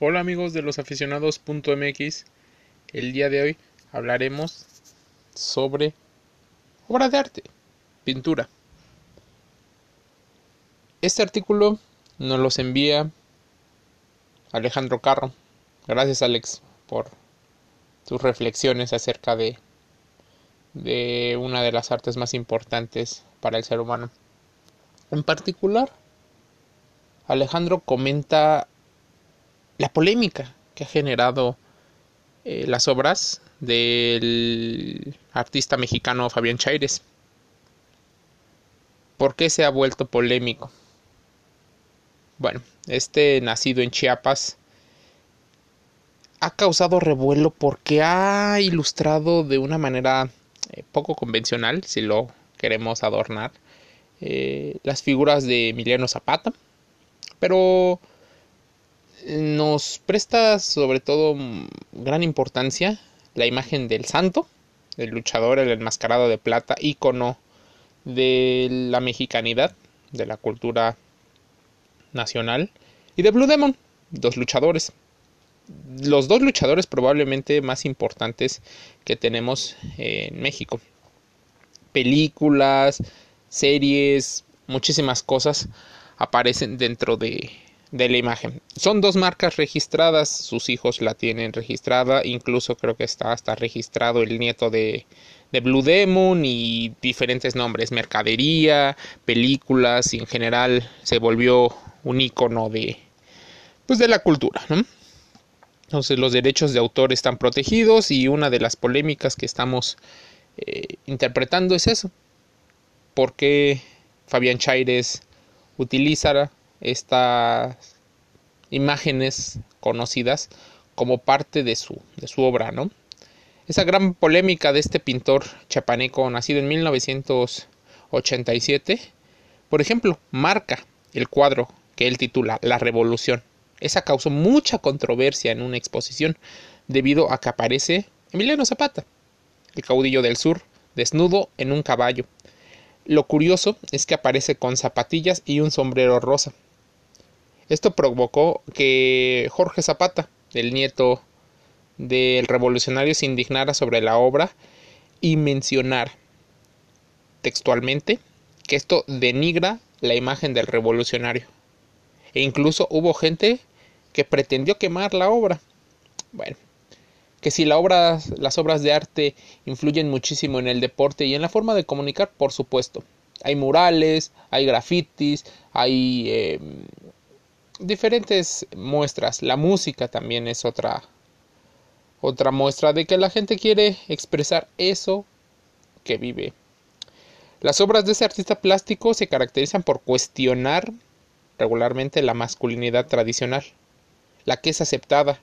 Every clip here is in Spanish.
Hola amigos de los aficionados.mx. El día de hoy hablaremos sobre obra de arte, pintura. Este artículo nos los envía Alejandro Carro. Gracias Alex por tus reflexiones acerca de, de una de las artes más importantes para el ser humano. En particular, Alejandro comenta la polémica que ha generado eh, las obras del artista mexicano Fabián Chaires. ¿Por qué se ha vuelto polémico? Bueno, este nacido en Chiapas ha causado revuelo porque ha ilustrado de una manera eh, poco convencional, si lo queremos adornar, eh, las figuras de Emiliano Zapata, pero nos presta sobre todo gran importancia la imagen del santo, el luchador, el enmascarado de plata, ícono de la mexicanidad, de la cultura nacional, y de Blue Demon, dos luchadores. Los dos luchadores probablemente más importantes que tenemos en México. Películas, series, muchísimas cosas aparecen dentro de, de la imagen. Son dos marcas registradas, sus hijos la tienen registrada, incluso creo que está hasta registrado el nieto de, de Blue Demon y diferentes nombres, mercadería, películas y en general se volvió un icono de pues de la cultura, Entonces los derechos de autor están protegidos y una de las polémicas que estamos eh, interpretando es eso. ¿Por qué Fabián Chaires utiliza estas imágenes conocidas como parte de su, de su obra, ¿no? Esa gran polémica de este pintor chapaneco nacido en 1987, por ejemplo, marca el cuadro que él titula La Revolución. Esa causó mucha controversia en una exposición debido a que aparece Emiliano Zapata, el caudillo del sur, desnudo en un caballo. Lo curioso es que aparece con zapatillas y un sombrero rosa, esto provocó que Jorge Zapata, el nieto del revolucionario, se indignara sobre la obra y mencionara textualmente que esto denigra la imagen del revolucionario. E incluso hubo gente que pretendió quemar la obra. Bueno, que si las obras de arte influyen muchísimo en el deporte y en la forma de comunicar, por supuesto. Hay murales, hay grafitis, hay eh, diferentes muestras. La música también es otra otra muestra de que la gente quiere expresar eso que vive. Las obras de ese artista plástico se caracterizan por cuestionar regularmente la masculinidad tradicional, la que es aceptada,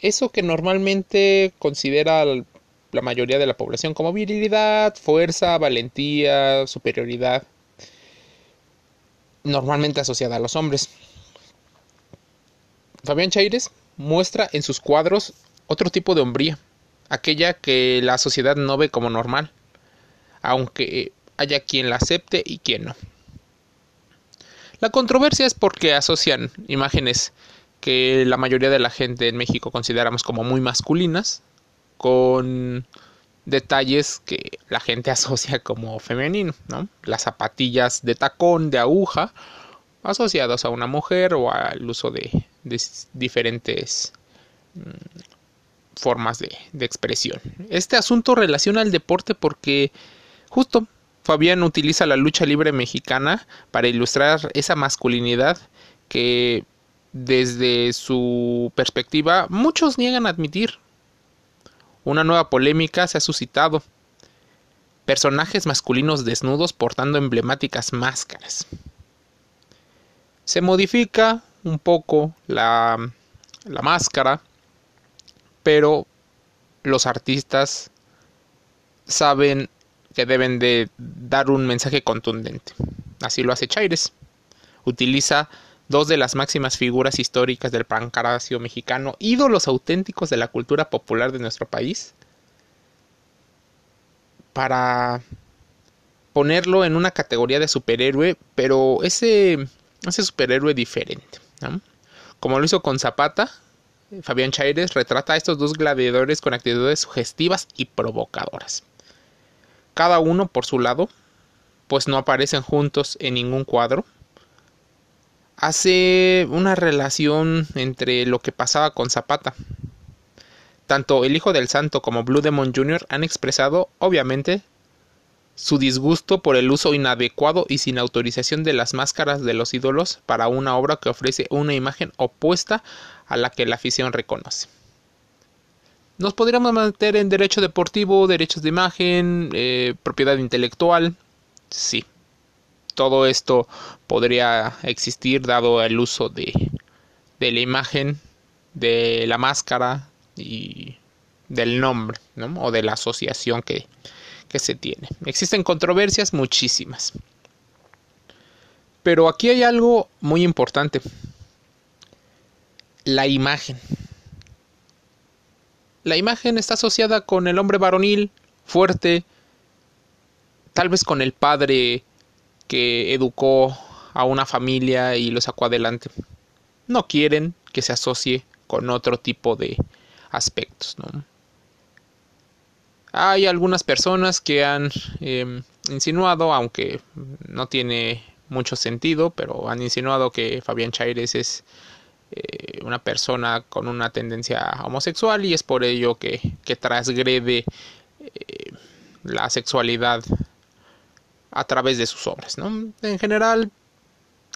eso que normalmente considera la mayoría de la población como virilidad, fuerza, valentía, superioridad, normalmente asociada a los hombres. Fabián Chaires muestra en sus cuadros otro tipo de hombría, aquella que la sociedad no ve como normal, aunque haya quien la acepte y quien no. La controversia es porque asocian imágenes que la mayoría de la gente en México consideramos como muy masculinas con detalles que la gente asocia como femenino, ¿no? Las zapatillas de tacón, de aguja, asociados a una mujer o al uso de, diferentes mm, formas de, de, expresión. Este asunto relaciona al deporte porque justo Fabián utiliza la lucha libre mexicana para ilustrar esa masculinidad que desde su perspectiva muchos niegan a admitir. Una nueva polémica se ha suscitado. Personajes masculinos desnudos portando emblemáticas máscaras se modifica un poco la, la máscara, pero los artistas saben que deben de dar un mensaje contundente. Así lo hace Chaires. Utiliza dos de las máximas figuras históricas del pancaracio mexicano, ídolos auténticos de la cultura popular de nuestro país, para ponerlo en una categoría de superhéroe, pero ese ese superhéroe diferente. Como lo hizo con Zapata, Fabián Chaires retrata a estos dos gladiadores con actitudes sugestivas y provocadoras. Cada uno por su lado, pues no aparecen juntos en ningún cuadro. Hace una relación entre lo que pasaba con Zapata. Tanto el Hijo del Santo como Blue Demon Jr. han expresado, obviamente, su disgusto por el uso inadecuado y sin autorización de las máscaras de los ídolos para una obra que ofrece una imagen opuesta a la que la afición reconoce. Nos podríamos meter en derecho deportivo, derechos de imagen, eh, propiedad intelectual. Sí, todo esto podría existir dado el uso de, de la imagen, de la máscara y del nombre, ¿no? o de la asociación que, que se tiene. Existen controversias muchísimas. Pero aquí hay algo muy importante. La imagen. La imagen está asociada con el hombre varonil, fuerte, tal vez con el padre que educó a una familia y lo sacó adelante. No quieren que se asocie con otro tipo de aspectos, ¿no? Hay algunas personas que han em, insinuado, aunque no tiene mucho sentido, pero han insinuado que Fabián Chaires es eh, una persona con una tendencia homosexual y es por ello que, que transgrede eh, la sexualidad a través de sus obras. En general,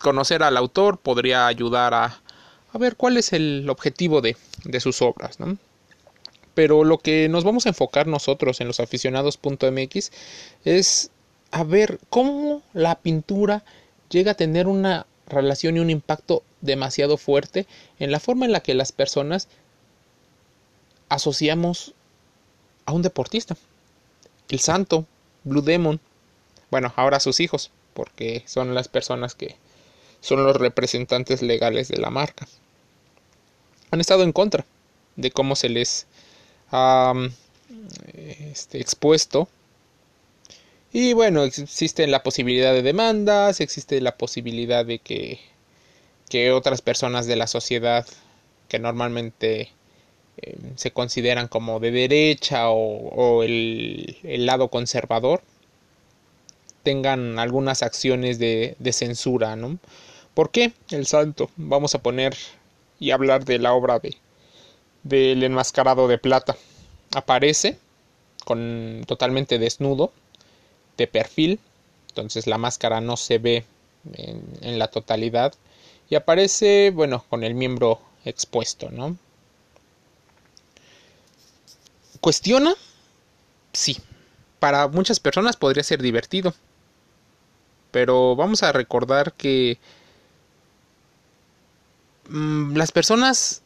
conocer al autor podría ayudar a, a ver cuál es el objetivo de, de sus obras. Pero lo que nos vamos a enfocar nosotros en los aficionados.mx es a ver cómo la pintura llega a tener una relación y un impacto demasiado fuerte en la forma en la que las personas asociamos a un deportista. El santo, Blue Demon, bueno, ahora sus hijos, porque son las personas que son los representantes legales de la marca. Han estado en contra de cómo se les este, expuesto. Y bueno, existe la posibilidad de demandas, existe la posibilidad de que, que otras personas de la sociedad que normalmente eh, se consideran como de derecha o, el, lado conservador tengan algunas acciones de, de censura, ¿no? ¿Por qué el santo? Vamos a poner y hablar de la obra de, del enmascarado de plata. Aparece con totalmente desnudo, de perfil, entonces la máscara no se ve en, la totalidad y aparece, bueno, con el miembro expuesto, ¿no? ¿Cuestiona? Sí. Para muchas personas podría ser divertido. Pero vamos a recordar que mm, las personas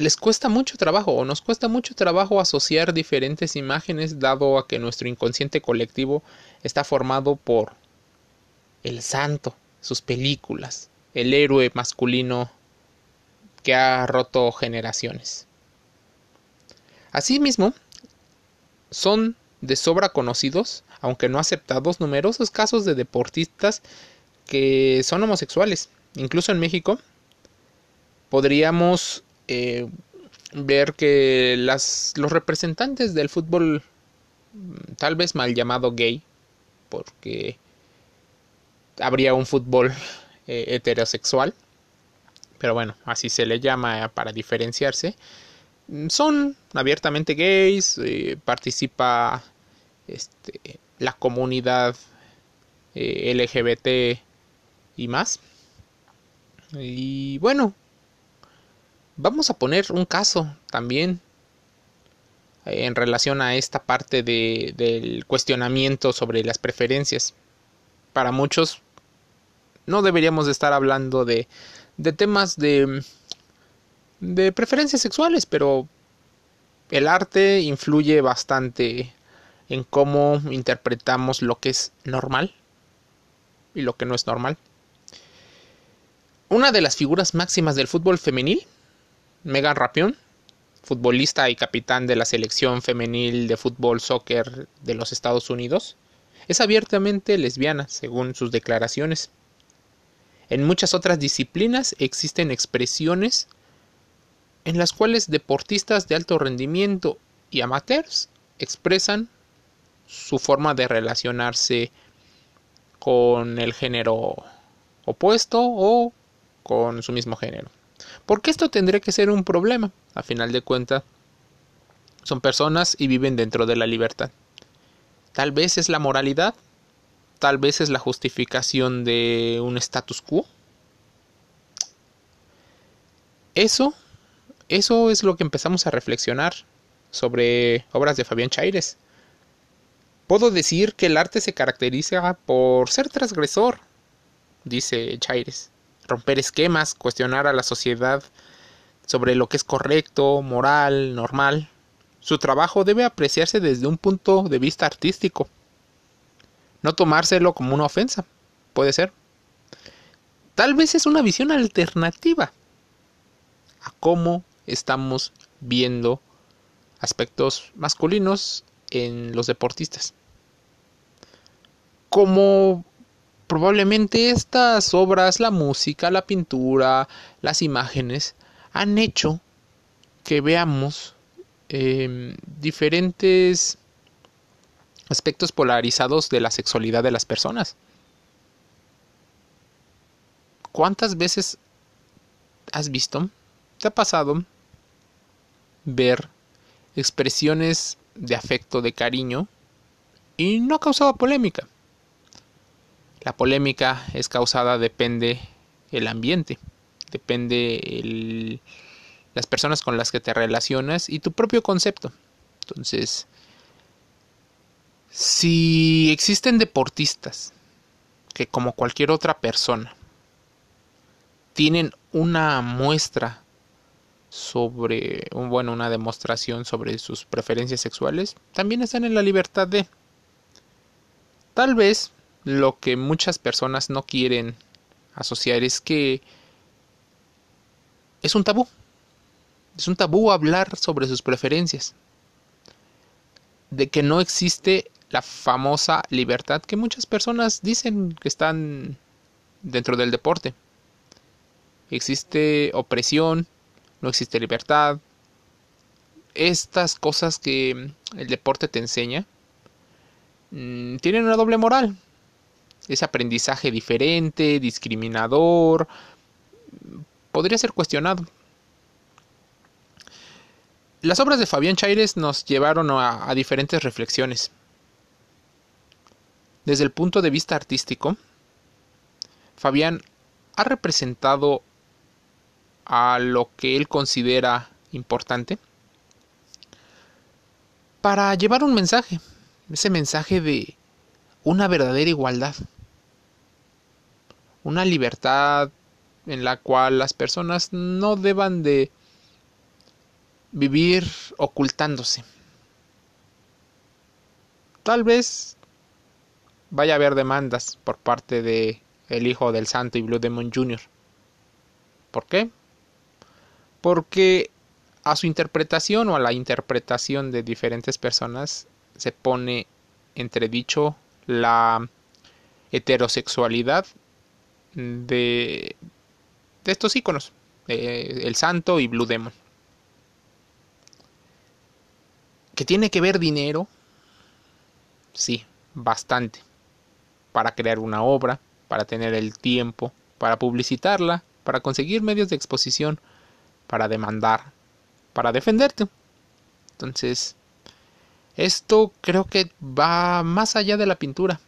les cuesta mucho trabajo o nos cuesta mucho trabajo asociar diferentes imágenes dado a que nuestro inconsciente colectivo está formado por el santo, sus películas, el héroe masculino que ha roto generaciones. Asimismo, son de sobra conocidos, aunque no aceptados, numerosos casos de deportistas que son homosexuales. Incluso en México podríamos eh, ver que las, los representantes del fútbol, mm, tal vez mal llamado gay, porque habría un fútbol eh, heterosexual, pero bueno, así se le llama para diferenciarse, mm, son abiertamente gays, eh, participa este, la comunidad LGBT y más. Y bueno, Vamos a poner un caso también eh, en relación a esta parte de, del cuestionamiento sobre las preferencias. Para muchos no deberíamos de estar hablando de, de temas de, de preferencias sexuales, pero el arte influye bastante en cómo interpretamos lo que es normal y lo que no es normal. Una de las figuras máximas del fútbol femenil Megan Rapion, futbolista y capitán de la selección femenil de fútbol soccer de los Estados Unidos, es abiertamente lesbiana, según sus declaraciones. En muchas otras disciplinas existen expresiones en las cuales deportistas de alto rendimiento y amateurs expresan su forma de relacionarse con el género opuesto o con su mismo género. Porque esto tendría que ser un problema. A final de cuentas, son personas y viven dentro de la libertad. Tal vez es la moralidad, tal vez es la justificación de un status quo. Eso, eso es lo que empezamos a reflexionar sobre obras de Fabián Chaires. Puedo decir que el arte se caracteriza por ser transgresor, dice Chaires, romper esquemas, cuestionar a la sociedad sobre lo que es correcto, moral, normal. Su trabajo debe apreciarse desde un punto de vista artístico, no tomárselo como una ofensa, puede ser. Tal vez es una visión alternativa a cómo estamos viendo aspectos masculinos en los deportistas. Como probablemente estas obras, la música, la pintura, las imágenes, han hecho que veamos em, diferentes aspectos polarizados de la sexualidad de las personas. ¿Cuántas veces has visto, te ha pasado ver expresiones de afecto, de cariño, y no ha causado polémica? La polémica es causada depende el ambiente, depende las personas con las que te relacionas y tu propio concepto. Entonces, si existen deportistas que como cualquier otra persona tienen una muestra sobre, bueno, una demostración sobre sus preferencias sexuales, también están en la libertad de. Tal vez lo que muchas personas no quieren asociar es que es un tabú. Es un tabú hablar sobre sus preferencias. De que no existe la famosa libertad que muchas personas dicen que están dentro del deporte. Existe opresión, no existe libertad. Estas cosas que el deporte te enseña mm, tienen una doble moral. Ese aprendizaje diferente, discriminador, podría ser cuestionado. Las obras de Fabián Chaires nos llevaron a diferentes reflexiones. Desde el punto de vista artístico, Fabián ha representado a lo que él considera importante para llevar un mensaje, ese mensaje de una verdadera igualdad, una libertad en la cual las personas no deban de vivir ocultándose. Tal vez vaya a haber demandas por parte de el hijo del santo y Blue Demon Jr. ¿Por qué? Porque a su interpretación o a la interpretación de diferentes personas se pone entredicho la heterosexualidad de, estos iconos, eh, el santo y Blue Demon. ¿Que tiene que ver dinero? Sí, bastante para crear una obra, para tener el tiempo, para publicitarla, para conseguir medios de exposición, para demandar, para defenderte. Entonces, esto creo que va más allá de la pintura,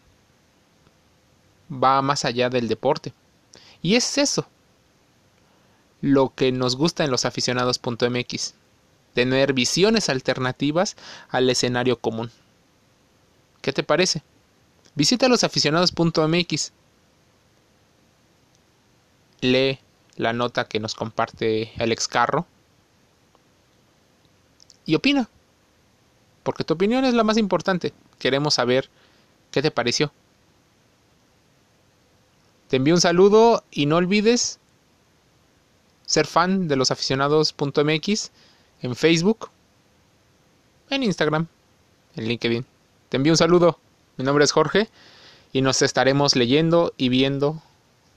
va más allá del deporte. Y es eso lo que nos gusta en los aficionados.mx, tener visiones alternativas al escenario común. ¿Qué te parece? Visita losaficionados.mx. Lee la nota que nos comparte Alex Carro. Y opina. Porque tu opinión es la más importante. Queremos saber qué te pareció. Te envío un saludo y no olvides ser fan de losaficionados.mx en Facebook, en Instagram, en LinkedIn. Te envío un saludo. Mi nombre es Jorge y nos estaremos leyendo y viendo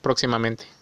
próximamente.